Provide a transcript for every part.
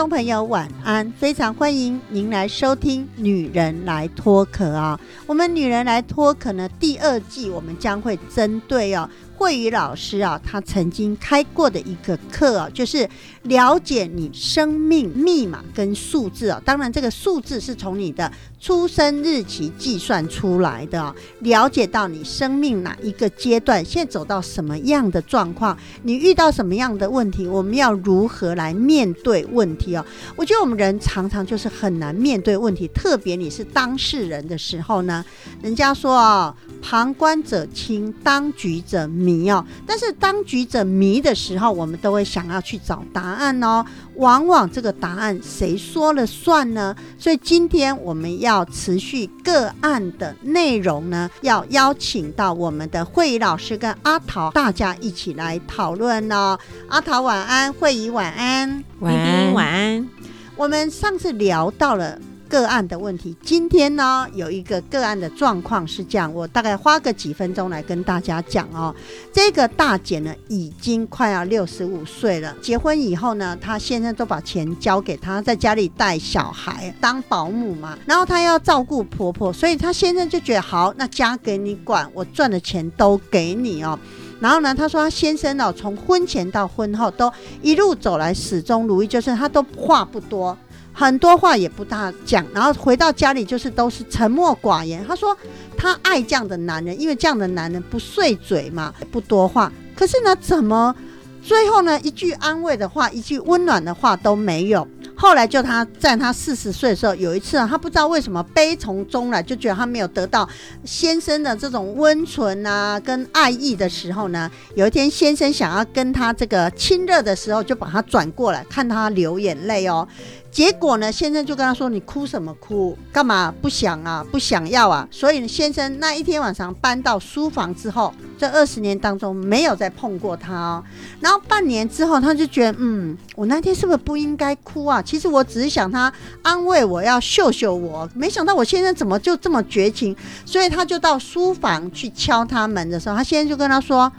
众朋友，晚安！非常欢迎您来收听《女人来脱壳》啊。我们《女人来脱壳》呢，第二季我们将会针对哦。慧宇老师啊，他曾经开过的一个课哦，就是了解你生命密码跟数字啊。当然，这个数字是从你的出生日期计算出来的。了解到你生命哪一个阶段，现在走到什么样的状况，你遇到什么样的问题，我们要如何来面对问题哦？我觉得我们人常常就是很难面对问题，特别你是当事人的时候呢，人家说啊。旁观者清，当局者迷哦。但是当局者迷的时候，我们都会想要去找答案哦。往往这个答案谁说了算呢？所以今天我们要持续个案的内容呢，要邀请到我们的慧仪老师跟阿桃，大家一起来讨论哦。阿桃晚安，慧仪晚安，晚安晚安。我们上次聊到了。个案的问题，今天呢有一个个案的状况是这样，我大概花个几分钟来跟大家讲哦。这个大姐呢已经快要六十五岁了，结婚以后呢，她先生都把钱交给她，在家里带小孩当保姆嘛，然后她要照顾婆婆，所以她先生就觉得好，那家给你管，我赚的钱都给你哦。然后呢，她说她先生哦，从婚前到婚后都一路走来始终如一，就是他都话不多。很多话也不大讲，然后回到家里就是都是沉默寡言。他说他爱这样的男人，因为这样的男人不碎嘴嘛，不多话。可是呢，怎么最后呢，一句安慰的话，一句温暖的话都没有。后来就他在他四十岁的时候，有一次啊，他不知道为什么悲从中来，就觉得他没有得到先生的这种温存啊跟爱意的时候呢，有一天先生想要跟他这个亲热的时候，就把他转过来看他流眼泪哦。结果呢，先生就跟他说：“你哭什么哭？干嘛不想啊？不想要啊？”所以先生那一天晚上搬到书房之后，这二十年当中没有再碰过他哦。然后半年之后，他就觉得，嗯，我那天是不是不应该哭啊？其实我只是想他安慰我，要秀秀我。没想到我先生怎么就这么绝情？所以他就到书房去敲他门的时候，他先生就跟他说。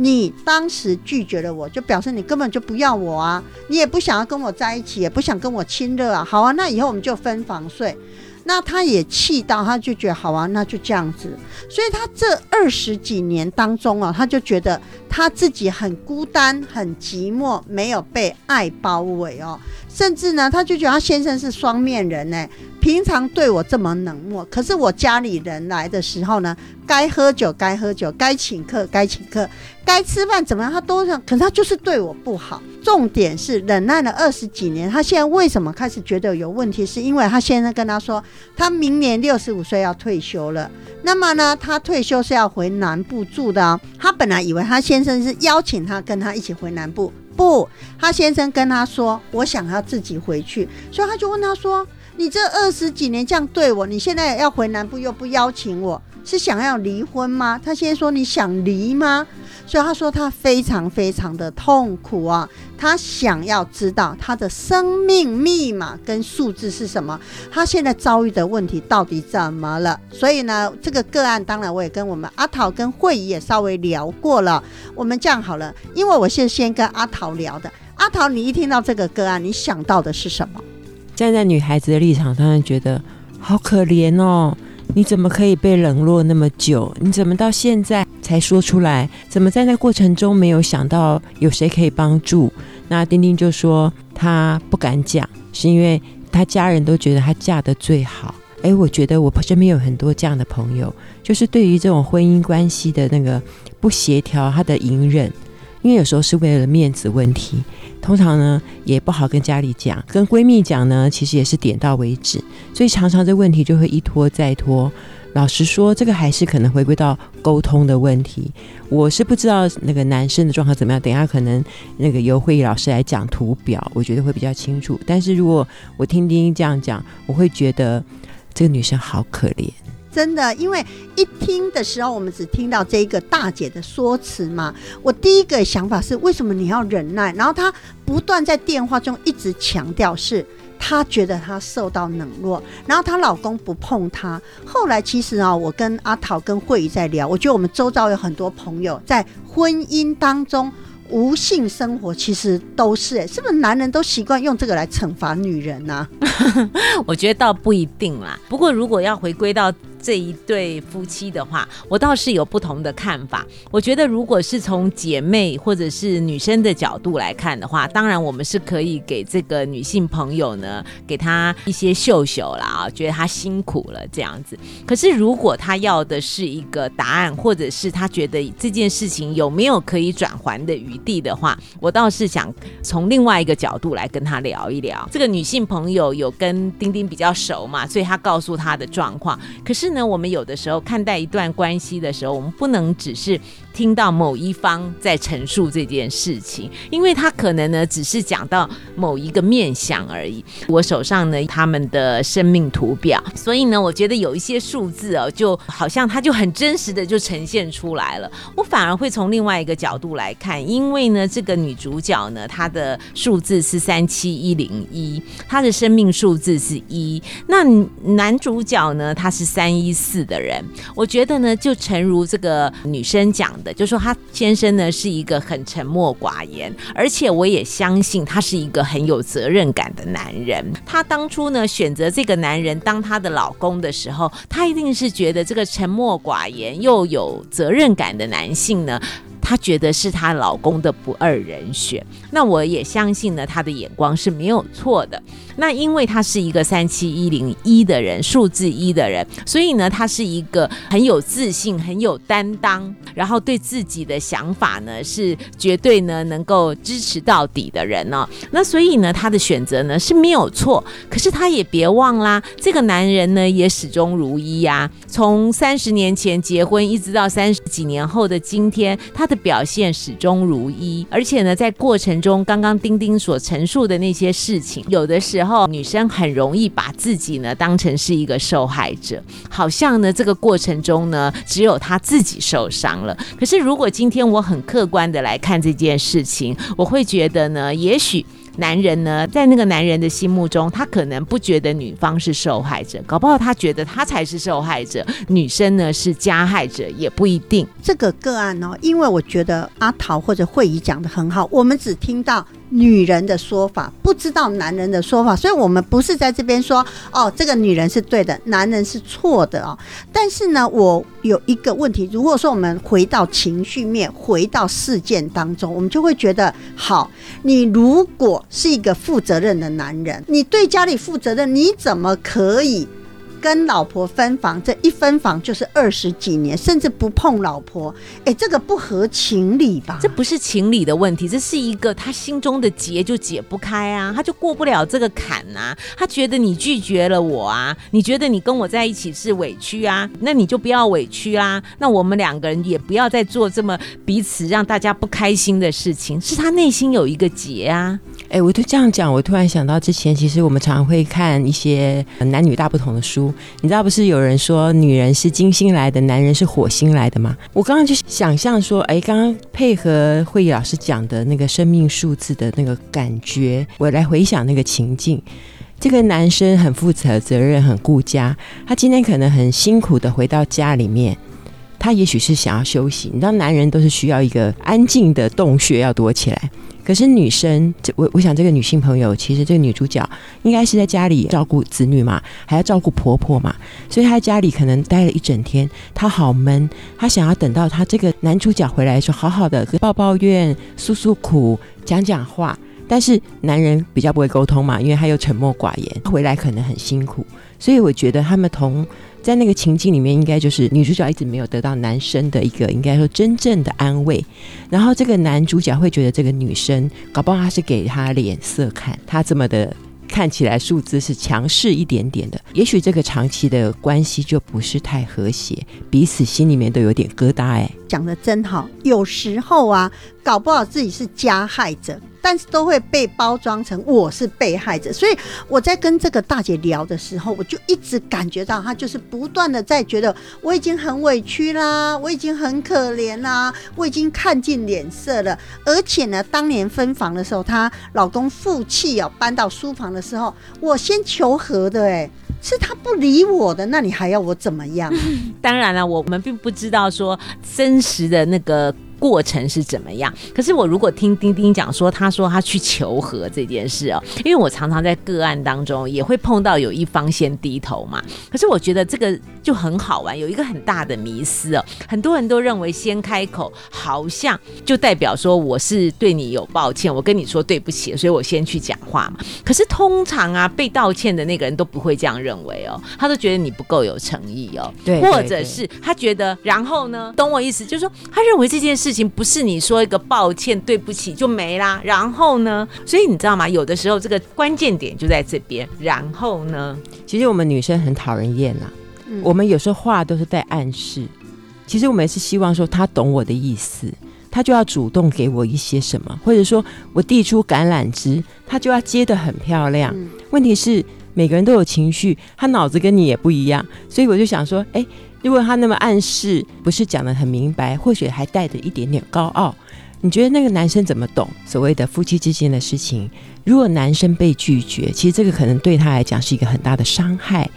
你当时拒绝了我，就表示你根本就不要我啊！你也不想要跟我在一起，也不想跟我亲热啊！好啊，那以后我们就分房睡。那他也气到，他就觉得好啊，那就这样子。所以他这二十几年当中啊，他就觉得他自己很孤单、很寂寞，没有被爱包围哦。甚至呢，他就觉得他先生是双面人呢。平常对我这么冷漠，可是我家里人来的时候呢，该喝酒该喝酒，该请客该请客，该吃饭怎么样，他都想。可是他就是对我不好。重点是忍耐了二十几年，他现在为什么开始觉得有问题？是因为他先生跟他说，他明年六十五岁要退休了。那么呢，他退休是要回南部住的。他本来以为他先生是邀请他跟他一起回南部。不，他先生跟他说：“我想要自己回去。”所以他就问他说：“你这二十几年这样对我，你现在要回南部又不邀请我，是想要离婚吗？”他先说：“你想离吗？”所以他说他非常非常的痛苦啊，他想要知道他的生命密码跟数字是什么，他现在遭遇的问题到底怎么了？所以呢，这个个案当然我也跟我们阿桃跟慧仪也稍微聊过了。我们这样好了，因为我是先跟阿桃聊的。阿桃，你一听到这个个案，你想到的是什么？站在女孩子的立场，当然觉得好可怜哦。你怎么可以被冷落那么久？你怎么到现在才说出来？怎么在那过程中没有想到有谁可以帮助？那丁丁就说他不敢讲，是因为他家人都觉得他嫁的最好。哎，我觉得我身边有很多这样的朋友，就是对于这种婚姻关系的那个不协调，他的隐忍。因为有时候是为了面子问题，通常呢也不好跟家里讲，跟闺蜜讲呢，其实也是点到为止，所以常常这问题就会一拖再拖。老实说，这个还是可能回归到沟通的问题。我是不知道那个男生的状况怎么样，等一下可能那个由会议老师来讲图表，我觉得会比较清楚。但是如果我听丁丁这样讲，我会觉得这个女生好可怜。真的，因为一听的时候，我们只听到这一个大姐的说辞嘛。我第一个想法是，为什么你要忍耐？然后她不断在电话中一直强调，是她觉得她受到冷落，然后她老公不碰她。后来其实啊，我跟阿桃跟慧仪在聊，我觉得我们周遭有很多朋友在婚姻当中无性生活，其实都是，是不是男人都习惯用这个来惩罚女人呢、我觉得倒不一定啦。不过如果要回归到这一对夫妻的话，我倒是有不同的看法。我觉得如果是从姐妹或者是女生的角度来看的话，当然我们是可以给这个女性朋友呢，给她一些秀秀啦啊，觉得她辛苦了这样子。可是如果她要的是一个答案，或者是她觉得这件事情有没有可以转还的余地的话，我倒是想从另外一个角度来跟她聊一聊。这个女性朋友有跟丁丁比较熟嘛，所以她告诉她的状况。可是呢，那我们有的时候看待一段关系的时候，我们不能只是听到某一方在陈述这件事情，因为他可能呢只是讲到某一个面相而已。我手上呢他们的生命图表，所以呢，我觉得有一些数字哦，就好像它就很真实的就呈现出来了。我反而会从另外一个角度来看，因为呢，这个女主角呢，她的数字是三七一零一，她的生命数字是一。那男主角呢，他是三一四的人。我觉得呢，就诚如这个女生讲的，就说她先生呢是一个很沉默寡言，而且我也相信他是一个很有责任感的男人。她当初呢选择这个男人当她的老公的时候，她一定是觉得这个沉默寡言又有责任感的男性呢。她觉得是她老公的不二人选，那我也相信呢，她的眼光是没有错的。那因为他是一个三七一零一的人，数字一的人，所以呢，他是一个很有自信、很有担当，然后对自己的想法呢是绝对呢能够支持到底的人呢、那所以呢，她的选择呢是没有错。可是她也别忘啦，这个男人呢也始终如一呀、从三十年前结婚一直到三十几年后的今天，他的表现始终如一。而且呢，在过程中，刚刚丁丁所陈述的那些事情，有的时候女生很容易把自己呢当成是一个受害者，好像呢这个过程中呢只有她自己受伤了。可是如果今天我很客观的来看这件事情，我会觉得呢，也许。男人呢，在那个男人的心目中，他可能不觉得女方是受害者，搞不好他觉得他才是受害者，女生呢是加害者，也不一定。这个个案呢，因为我觉得阿桃或者慧仪讲的很好，我们只听到女人的说法，不知道男人的说法，所以我们不是在这边说哦，这个女人是对的，男人是错的哦。但是呢，我有一个问题，如果说我们回到情绪面，回到事件当中，我们就会觉得，好，你如果是一个负责任的男人，你对家里负责任，你怎么可以？跟老婆分房，这一分房就是二十几年，甚至不碰老婆，哎，这个不合情理吧？这不是情理的问题，这是一个他心中的结就解不开啊，他就过不了这个坎啊。他觉得你拒绝了我啊，你觉得你跟我在一起是委屈啊，那你就不要委屈啦。那我们两个人也不要再做这么彼此让大家不开心的事情，是他内心有一个结啊。哎，我就这样讲，我突然想到之前，其实我们常常会看一些呃男女大不同的书。你知道不是有人说女人是金星来的，男人是火星来的吗？我刚刚就想象说，哎，刚刚配合会议老师讲的那个生命数字的那个感觉，我来回想那个情境。这个男生很负责责任，很顾家，他今天可能很辛苦的回到家里面。他也许是想要休息，你知道，男人都是需要一个安静的洞穴要躲起来。可是女生，这我我想这个女性朋友，其实这个女主角应该是在家里照顾子女嘛，还要照顾婆婆嘛，所以她在家里可能待了一整天，她好闷，她想要等到她这个男主角回来的时候，好好的抱抱怨、诉诉苦、讲讲话。但是男人比较不会沟通嘛，因为他又沉默寡言，回来可能很辛苦，所以我觉得他们同在那个情境里面，应该就是女主角一直没有得到男生的一个应该说真正的安慰，然后这个男主角会觉得这个女生搞不好他是给他脸色看，他这么的。看起来数字是强势一点点的，也许这个长期的关系就不是太和谐，彼此心里面都有点疙瘩哎。讲的真好，有时候啊，搞不好自己是加害者，但是都会被包装成我是被害者。所以我在跟这个大姐聊的时候，我就一直感觉到她就是不断的在觉得我已经很委屈啦，我已经很可怜啦，我已经看尽脸色了。而且呢，当年分房的时候，她老公负气哦，搬到书房的时候，我先求和的哎。是他不理我的，那你还要我怎么样？当然了，我们并不知道说真实的那个。过程是怎么样？可是我如果听丁丁讲说，他说他去求和这件事哦，因为我常常在个案当中也会碰到有一方先低头嘛。可是我觉得这个就很好玩，有一个很大的迷思哦，很多人都认为先开口好像就代表说我是对你有抱歉，我跟你说对不起，所以我先去讲话嘛。可是通常啊，被道歉的那个人都不会这样认为哦，他都觉得你不够有诚意哦，对，或者是他觉得然后呢，懂我意思，就是说他认为这件事。事情不是你说一个抱歉、对不起就没啦，然后呢？所以你知道吗？有的时候这个关键点就在这边。然后呢？其实我们女生很讨人厌啦，我们有时候话都是在暗示。其实我们是希望说他懂我的意思，他就要主动给我一些什么，或者说我递出橄榄枝，他就要接的很漂亮。问题是每个人都有情绪，他脑子跟你也不一样，所以我就想说，哎。如果他那么暗示，不是讲的很明白，或许还带着一点点高傲，你觉得那个男生怎么懂所谓的夫妻之间的事情？如果男生被拒绝，其实这个可能对他来讲是一个很大的伤害。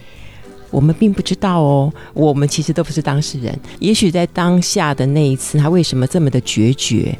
我们并不知道哦，我们其实都不是当事人。也许在当下的那一次，他为什么这么的决绝？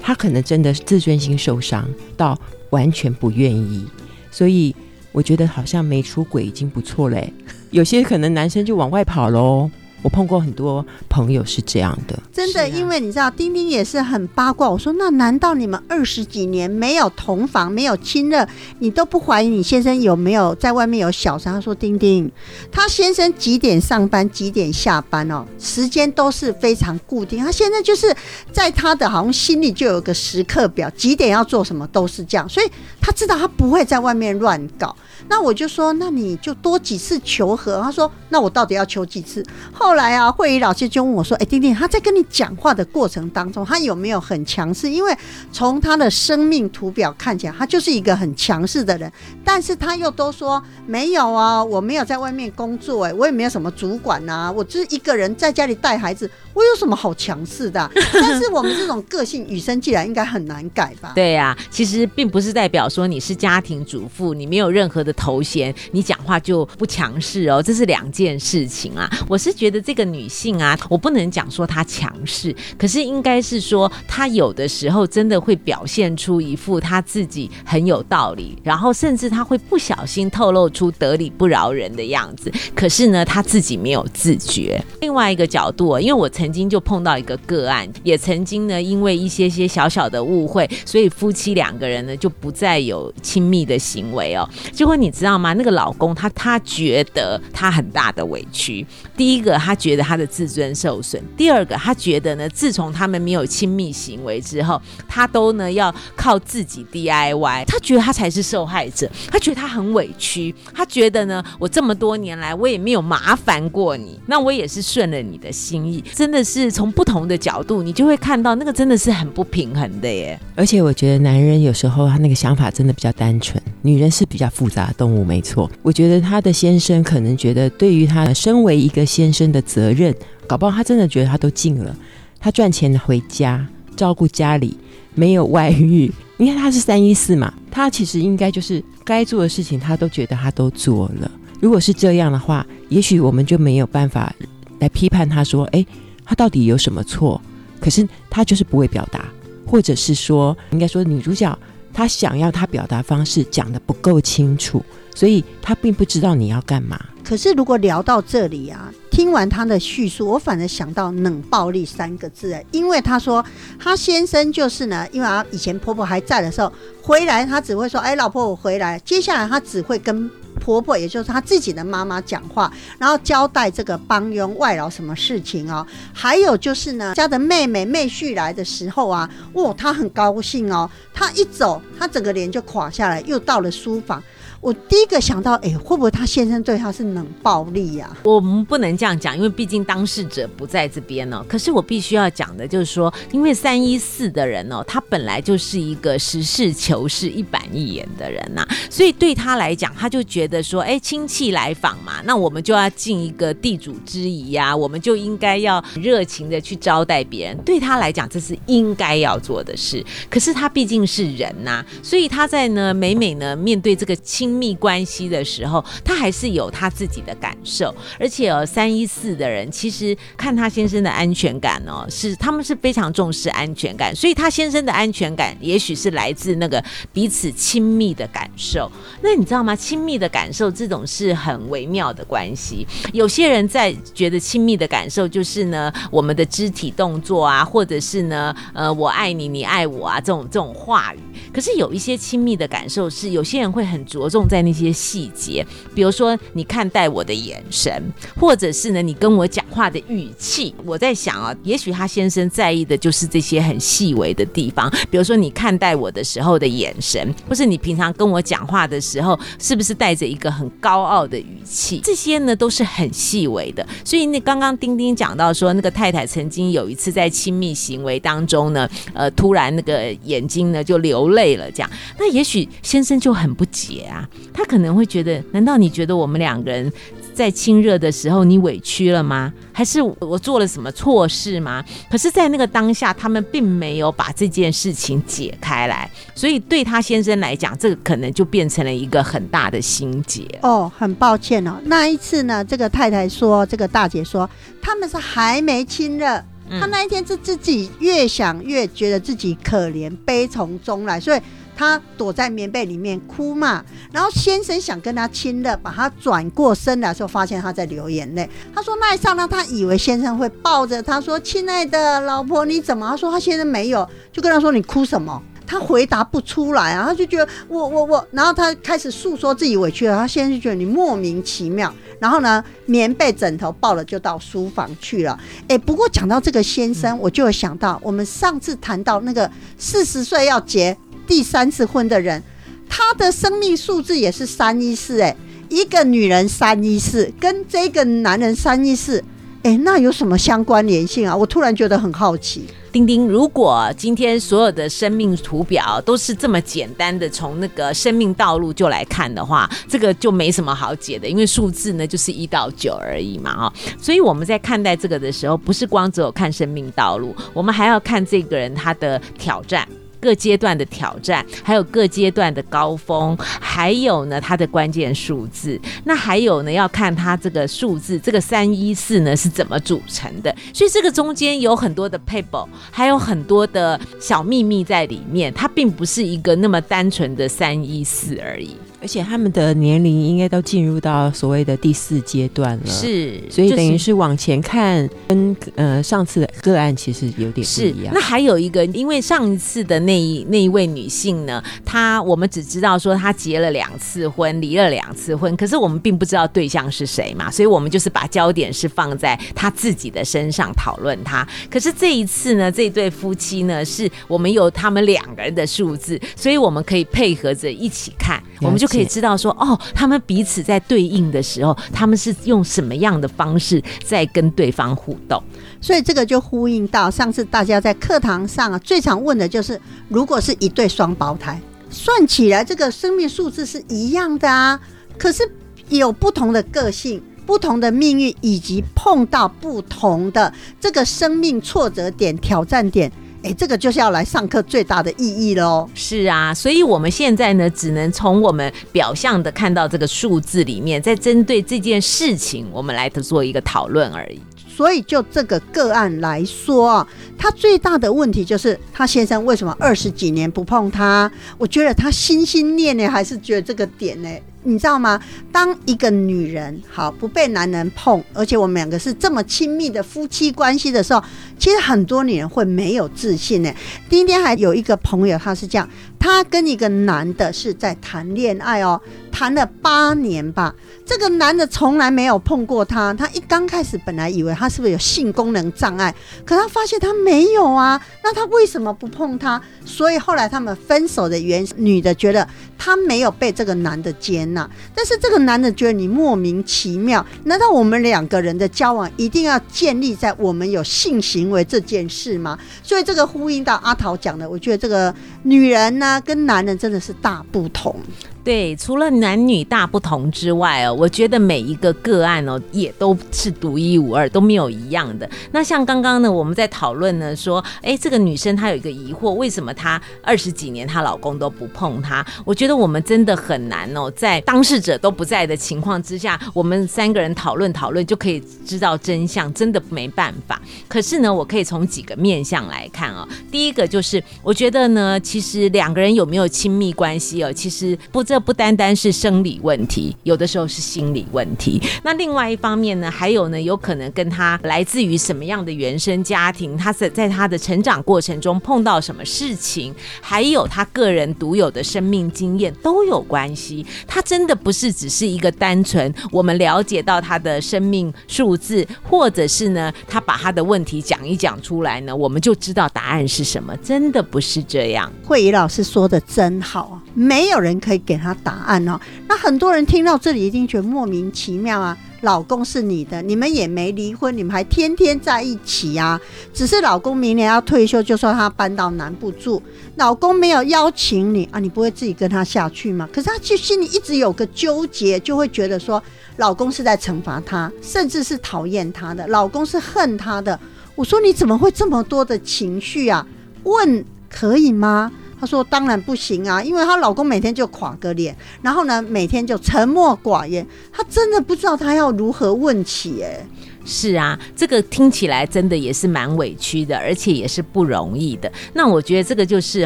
他可能真的自尊心受伤到完全不愿意。所以我觉得好像没出轨已经不错嘞。有些可能男生就往外跑喽。我碰过很多朋友是这样的，真的，因为你知道，丁丁也是很八卦。我说，那难道你们二十几年没有同房，没有亲热，你都不怀疑你先生有没有在外面有小三？他说，丁丁，他先生几点上班，几点下班哦，时间都是非常固定。他现在就是在他的好像心里就有个时刻表，几点要做什么都是这样，所以他知道他不会在外面乱搞。那我就说，那你就多几次求和。他说，那我到底要求几次？后来啊，会议老师就问我说：“哎，丁丁，他在跟你讲话的过程当中，他有没有很强势？因为从他的生命图表看起来，他就是一个很强势的人。但是他又都说没有啊，我没有在外面工作，哎，我也没有什么主管呐，我就是一个人在家里带孩子。”我有什么好强势的？但是我们这种个性与生俱来，应该很难改吧？对呀，其实并不是代表说你是家庭主妇，你没有任何的头衔，你讲话就不强势哦，这是两件事情啊。我是觉得这个女性啊，我不能讲说她强势，可是应该是说她有的时候真的会表现出一副她自己很有道理，然后甚至她会不小心透露出得理不饶人的样子，可是呢，她自己没有自觉。另外一个角度，啊因为我曾经就碰到一个个案，也曾经呢，因为一些些小小的误会，所以夫妻两个人呢就不再有亲密的行为哦。结果你知道吗？那个老公他他觉得他很大的委屈。第一个，他觉得他的自尊受损；第二个，他觉得呢，自从他们没有亲密行为之后，他都呢要靠自己 DIY。他觉得他才是受害者，他觉得他很委屈，他觉得呢，我这么多年来我也没有麻烦过你，那我也是顺了你的心意，真。的是从不同的角度，你就会看到那个真的是很不平衡的耶。而且我觉得男人有时候他那个想法真的比较单纯，女人是比较复杂动物，没错。我觉得他的先生可能觉得，对于他身为一个先生的责任，搞不好他真的觉得他都尽了。他赚钱回家照顾家里，没有外遇。你看他是三一四嘛，他其实应该就是该做的事情，他都觉得他都做了。如果是这样的话，也许我们就没有办法来批判他说，哎。他到底有什么错？可是他就是不会表达，或者是说，应该说女主角他想要他表达方式讲的不够清楚，所以他并不知道你要干嘛。可是如果聊到这里啊，听完他的叙述，我反而想到冷暴力三个字，因为他说他先生就是呢，因为他以前婆婆还在的时候回来，他只会说：“哎，老婆，我回来。”接下来他只会跟。婆婆，也就是她自己的妈妈讲话，然后交代这个帮佣外劳什么事情哦。还有就是呢，家的妹妹妹婿来的时候啊，哇，她很高兴哦。她一走，她整个脸就垮下来，又到了书房。我第一个想到，哎，会不会他先生对他是冷暴力呀、我们不能这样讲，因为毕竟当事者不在这边哦。可是我必须要讲的就是说，因为三一四的人哦，他本来就是一个实事求是、一板一眼的人呐、所以对他来讲，他就觉得说，哎，亲戚来访嘛，那我们就要尽一个地主之谊呀、我们就应该要热情的去招待别人。对他来讲，这是应该要做的事。可是他毕竟是人呐、所以他在呢每每呢面对这个亲密关系的时候，他还是有他自己的感受。而且哦，三一四的人其实看他先生的安全感哦，是他们是非常重视安全感，所以他先生的安全感也许是来自那个彼此亲密的感受。那你知道吗？亲密的感受这种是很微妙的关系。有些人在觉得亲密的感受就是呢，我们的肢体动作啊，或者是呢，呃，我爱你，你爱我啊，这种这种话语。可是有一些亲密的感受是，有些人会很着重在那些细节，比如说你看待我的眼神，或者是呢你跟我讲话的语气。我在想啊，也许他先生在意的就是这些很细微的地方，比如说你看待我的时候的眼神，或是你平常跟我讲话的时候，是不是带着一个很高傲的语气？这些呢都是很细微的。所以那刚刚丁丁讲到说，那个太太曾经有一次在亲密行为当中呢，呃，突然那个眼睛呢就流泪了，这样，那也许先生就很不解啊，他可能会觉得，难道你觉得我们两个人在亲热的时候你委屈了吗？还是我做了什么错事吗？可是，在那个当下，他们并没有把这件事情解开来，所以对他先生来讲，这个可能就变成了一个很大的心结。哦，很抱歉哦，那一次呢，这个太太说，这个大姐说，他们是还没亲热。嗯她那一天是自己越想越觉得自己可怜，悲从中来，所以她躲在棉被里面哭嘛。然后先生想跟她亲热，把她转过身来的时候，发现她在流眼泪。她说那一刹那，她以为先生会抱着她说：“亲爱的老婆，你怎么？”她说她先生没有，就跟她说：“你哭什么？”他回答不出来啊，他就觉得我我我，然后他开始诉说自己委屈了，他现在就觉得你莫名其妙，然后呢，棉被枕头抱了就到书房去了。哎，不过讲到这个先生，我就有想到我们上次谈到那个四十岁要结第三次婚的人，他的生命数字也是三一四，哎，一个女人三一四，跟这个男人三一四，哎，那有什么相关联性啊？我突然觉得很好奇。丁丁，如果今天所有的生命图表都是这么简单的从那个生命道路就来看的话，这个就没什么好解的，因为数字呢就是一到九而已嘛，哈、所以我们在看待这个的时候，不是光只有看生命道路，我们还要看这个人他的挑战。各阶段的挑战，还有各阶段的高峰，还有呢它的关键数字。那还有呢，要看它这个数字，这个三一四呢是怎么组成的。所以这个中间有很多的 paper，还有很多的小秘密在里面。它并不是一个那么单纯的三一四而已。而且他们的年龄应该都进入到所谓的第四阶段了，，是，所以等于是往前看，跟呃上次的个案其实有点不是一，样那。还有一个，因为上一次的那一那一位女性呢，她我们只知道说她结了两次婚，离了两次婚，可是我们并不知道对象是谁嘛，所以我们就是把焦点是放在她自己的身上讨论她。可是这一次呢，这对夫妻呢，是我们有他们两个人的数字，所以我们可以配合着一起看，我们就可以知道说，哦，他们彼此在对应的时候，他们是用什么样的方式在跟对方互动。所以这个就呼应到上次大家在课堂上啊，最常问的就是，如果是一对双胞胎，算起来这个生命数字是一样的啊，可是有不同的个性。不同的命运，以及碰到不同的这个生命挫折点、挑战点，哎，这个就是要来上课最大的意义喽。是啊，所以我们现在呢，只能从我们表象的看到这个数字里面，在针对这件事情，我们来做一个讨论而已。所以就这个个案来说啊，他最大的问题就是他先生为什么二十几年不碰他？我觉得他心心念念还是觉得这个点呢，你知道吗？当一个女人好不被男人碰，而且我们两个是这么亲密的夫妻关系的时候，其实很多女人会没有自信呢。今天还有一个朋友，他是这样，他跟一个男的是在谈恋爱哦，谈了八年吧，这个男的从来没有碰过她。他一刚开始本来以为他是不是有性功能障碍，可他发现他没有啊。那他为什么不碰她？所以后来他们分手的原因，女的觉得她没有被这个男的接那，但是这个男的觉得你莫名其妙。难道我们两个人的交往一定要建立在我们有性行为这件事吗？所以这个呼应到阿桃讲的，我觉得这个女人呢跟男人真的是大不同。对，除了男女大不同之外哦，我觉得每一个个案哦也都是独一无二，都没有一样的。那像刚刚呢，我们在讨论呢，说，哎，这个女生她有一个疑惑，为什么她二十几年她老公都不碰她？我觉得我们真的很难哦，在当事者都不在的情况之下，我们三个人讨论讨论就可以知道真相，真的没办法。可是呢，我可以从几个面向来看哦。第一个就是，我觉得呢，其实两个人有没有亲密关系哦，其实不。这不单单是生理问题，有的时候是心理问题。那另外一方面呢，还有呢，有可能跟他来自于什么样的原生家庭，他在在他的成长过程中碰到什么事情，还有他个人独有的生命经验都有关系。他真的不是只是一个单纯我们了解到他的生命数字，或者是呢，他把他的问题讲一讲出来呢，我们就知道答案是什么。真的不是这样。慧仪老师说的真好啊，没有人可以给。他答案哦，那很多人听到这里一定觉得莫名其妙啊！老公是你的，你们也没离婚，你们还天天在一起啊？只是老公明年要退休，就说他搬到南部住，老公没有邀请你啊，你不会自己跟他下去吗？可是他其实心里一直有个纠结，就会觉得说老公是在惩罚他，甚至是讨厌他的，老公是恨他的。我说你怎么会这么多的情绪啊？问可以吗？她说：“当然不行啊，因为她老公每天就垮个脸，然后呢，每天就沉默寡言。她真的不知道她要如何问起。哎，是啊，这个听起来真的也是蛮委屈的，而且也是不容易的。那我觉得这个就是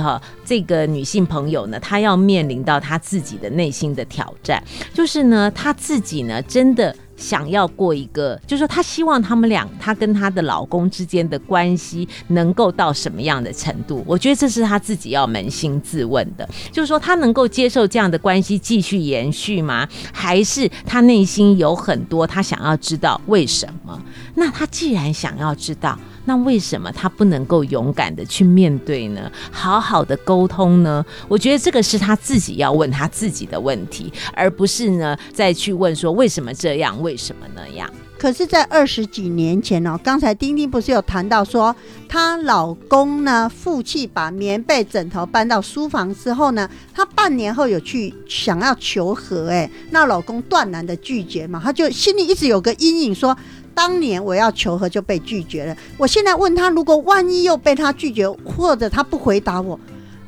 哈，这个女性朋友呢，她要面临到她自己的内心的挑战，就是呢，她自己呢，真的。”想要过一个，就是说，她希望他们俩，她跟她的老公之间的关系能够到什么样的程度？我觉得这是她自己要扪心自问的。就是说，她能够接受这样的关系继续延续吗？还是她内心有很多她想要知道为什么？那她既然想要知道，那为什么他不能够勇敢的去面对呢？好好的沟通呢？我觉得这个是他自己要问他自己的问题，而不是呢再去问说为什么这样，为什么那样。可是，在二十几年前哦，刚才丁丁不是有谈到说，她老公呢负气把棉被枕头搬到书房之后呢，她半年后有去想要求和，哎，那老公断然的拒绝嘛，她就心里一直有个阴影说。当年我要求和就被拒绝了，我现在问他，如果万一又被他拒绝，或者他不回答我。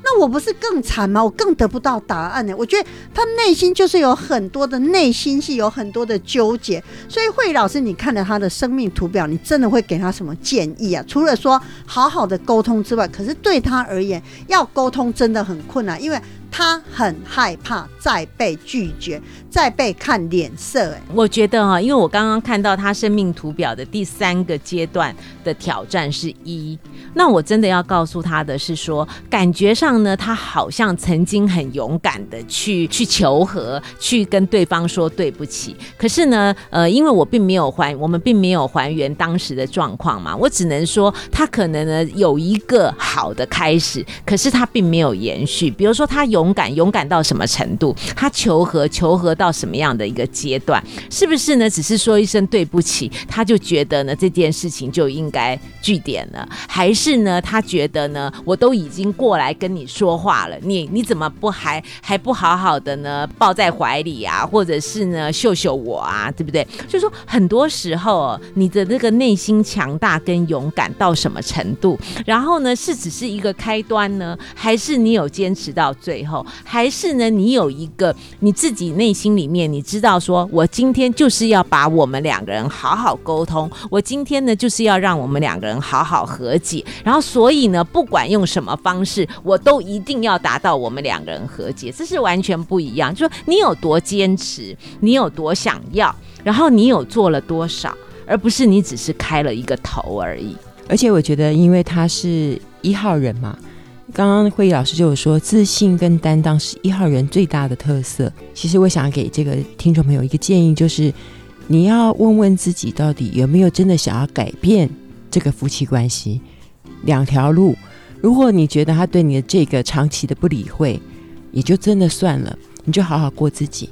那我不是更惨吗？我更得不到答案呢。我觉得他内心就是有很多的内心戏，有很多的纠结。所以慧老师，你看了他的生命图表，你真的会给他什么建议啊？除了说好好的沟通之外，可是对他而言，要沟通真的很困难，因为他很害怕再被拒绝，再被看脸色。哎，我觉得哈，因为我刚刚看到他生命图表的第三个阶段的挑战是一。那我真的要告诉他的是说，感觉上呢，他好像曾经很勇敢的去去求和，去跟对方说对不起。可是呢，呃，因为我并没有还，我们并没有还原当时的状况嘛，我只能说他可能呢有一个好的开始，可是他并没有延续。比如说他勇敢，勇敢到什么程度？他求和，求和到什么样的一个阶段？是不是呢？只是说一声对不起，他就觉得呢这件事情就应该据点了，还是？呢，他觉得呢，我都已经过来跟你说话了，你你怎么不还还不好好的呢？抱在怀里啊，或者是呢，秀秀我啊，对不对？就说很多时候，你的那个内心强大跟勇敢到什么程度？然后呢，是只是一个开端呢，还是你有坚持到最？后还是呢，你有一个你自己内心里面，你知道说，我今天就是要把我们两个人好好沟通，我今天呢就是要让我们两个人好好和解。然后，所以呢，不管用什么方式，我都一定要达到我们两个人和解，这是完全不一样。就说你有多坚持，你有多想要，然后你有做了多少，而不是你只是开了一个头而已。而且我觉得，因为他是一号人嘛，刚刚会议老师就有说，自信跟担当是一号人最大的特色。其实我想给这个听众朋友一个建议，就是你要问问自己，到底有没有真的想要改变这个夫妻关系。两条路，如果你觉得他对你的这个长期的不理会，也就真的算了，你就好好过自己。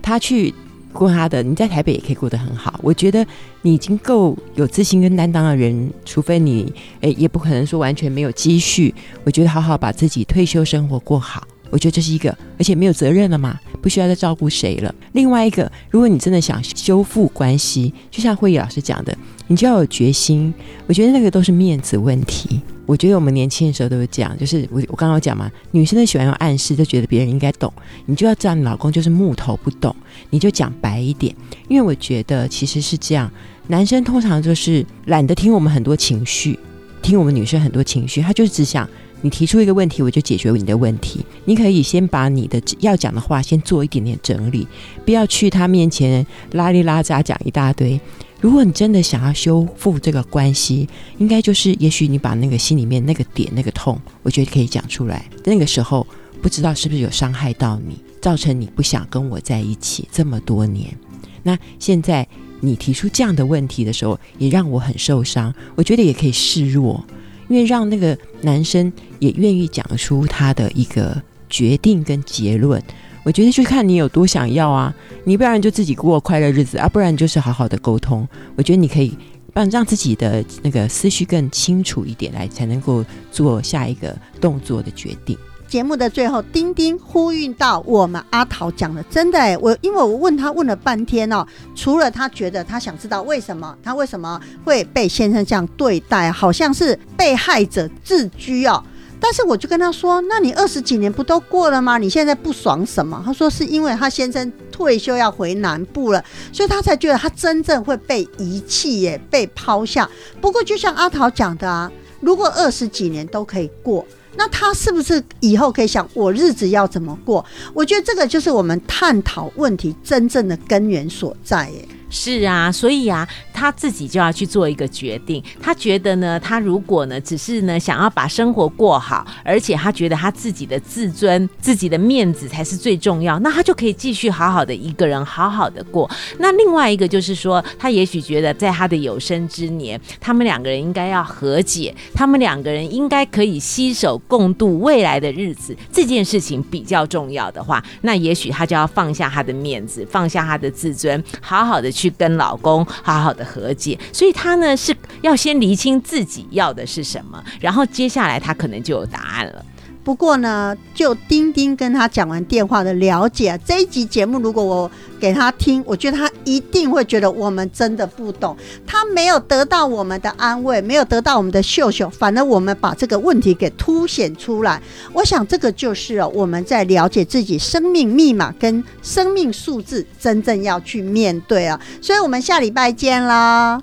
他去。过他的，你在台北也可以过得很好。我觉得你已经够有自信跟担当的人，除非你诶，也不可能说完全没有积蓄。我觉得好好把自己退休生活过好，我觉得这是一个，而且没有责任了嘛，不需要再照顾谁了。另外一个，如果你真的想修复关系，就像慧议老师讲的，你就要有决心。我觉得那个都是面子问题。我觉得我们年轻的时候都是这样，就是我我刚刚讲嘛，女生都喜欢用暗示，就觉得别人应该懂，你就要知道你老公就是木头不懂，你就讲白一点。因为我觉得其实是这样，男生通常就是懒得听我们很多情绪，听我们女生很多情绪，他就只想你提出一个问题，我就解决你的问题。你可以先把你的要讲的话先做一点点整理，不要去他面前拉里拉扎讲一大堆。如果你真的想要修复这个关系，应该就是，也许你把那个心里面那个点、那个痛，我觉得可以讲出来。那个时候，不知道是不是有伤害到你，造成你不想跟我在一起这么多年。那现在你提出这样的问题的时候，也让我很受伤。我觉得也可以示弱，因为让那个男生也愿意讲出他的一个决定跟结论。我觉得就看你有多想要啊，你不然就自己过快乐日子啊，不然就是好好的沟通。我觉得你可以让让自己的那个思绪更清楚一点来，才能够做下一个动作的决定。节目的最后，丁丁呼吁到我们阿桃讲的，真的哎，我因为我问他问了半天哦，除了他觉得他想知道为什么他为什么会被先生这样对待，好像是被害者自居哦。但是我就跟他说：“那你二十几年不都过了吗？你现在不爽什么？”他说：“是因为他先生退休要回南部了，所以他才觉得他真正会被遗弃耶，被抛下。不过就像阿桃讲的啊，如果二十几年都可以过，那他是不是以后可以想我日子要怎么过？我觉得这个就是我们探讨问题真正的根源所在耶。”是啊，所以啊，他自己就要去做一个决定。他觉得呢，他如果呢，只是呢想要把生活过好，而且他觉得他自己的自尊、自己的面子才是最重要，那他就可以继续好好的一个人好好的过。那另外一个就是说，他也许觉得在他的有生之年，他们两个人应该要和解，他们两个人应该可以携手共度未来的日子。这件事情比较重要的话，那也许他就要放下他的面子，放下他的自尊，好好的。去跟老公好好的和解，所以他呢是要先厘清自己要的是什么，然后接下来他可能就有答案了。不过呢，就丁丁跟他讲完电话的了解，这一集节目如果我给他听，我觉得他一定会觉得我们真的不懂，他没有得到我们的安慰，没有得到我们的秀秀，反而我们把这个问题给凸显出来。我想这个就是哦，我们在了解自己生命密码跟生命数字，真正要去面对啊。所以我们下礼拜见啦，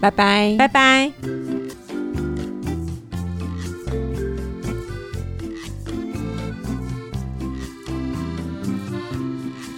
拜拜，拜拜。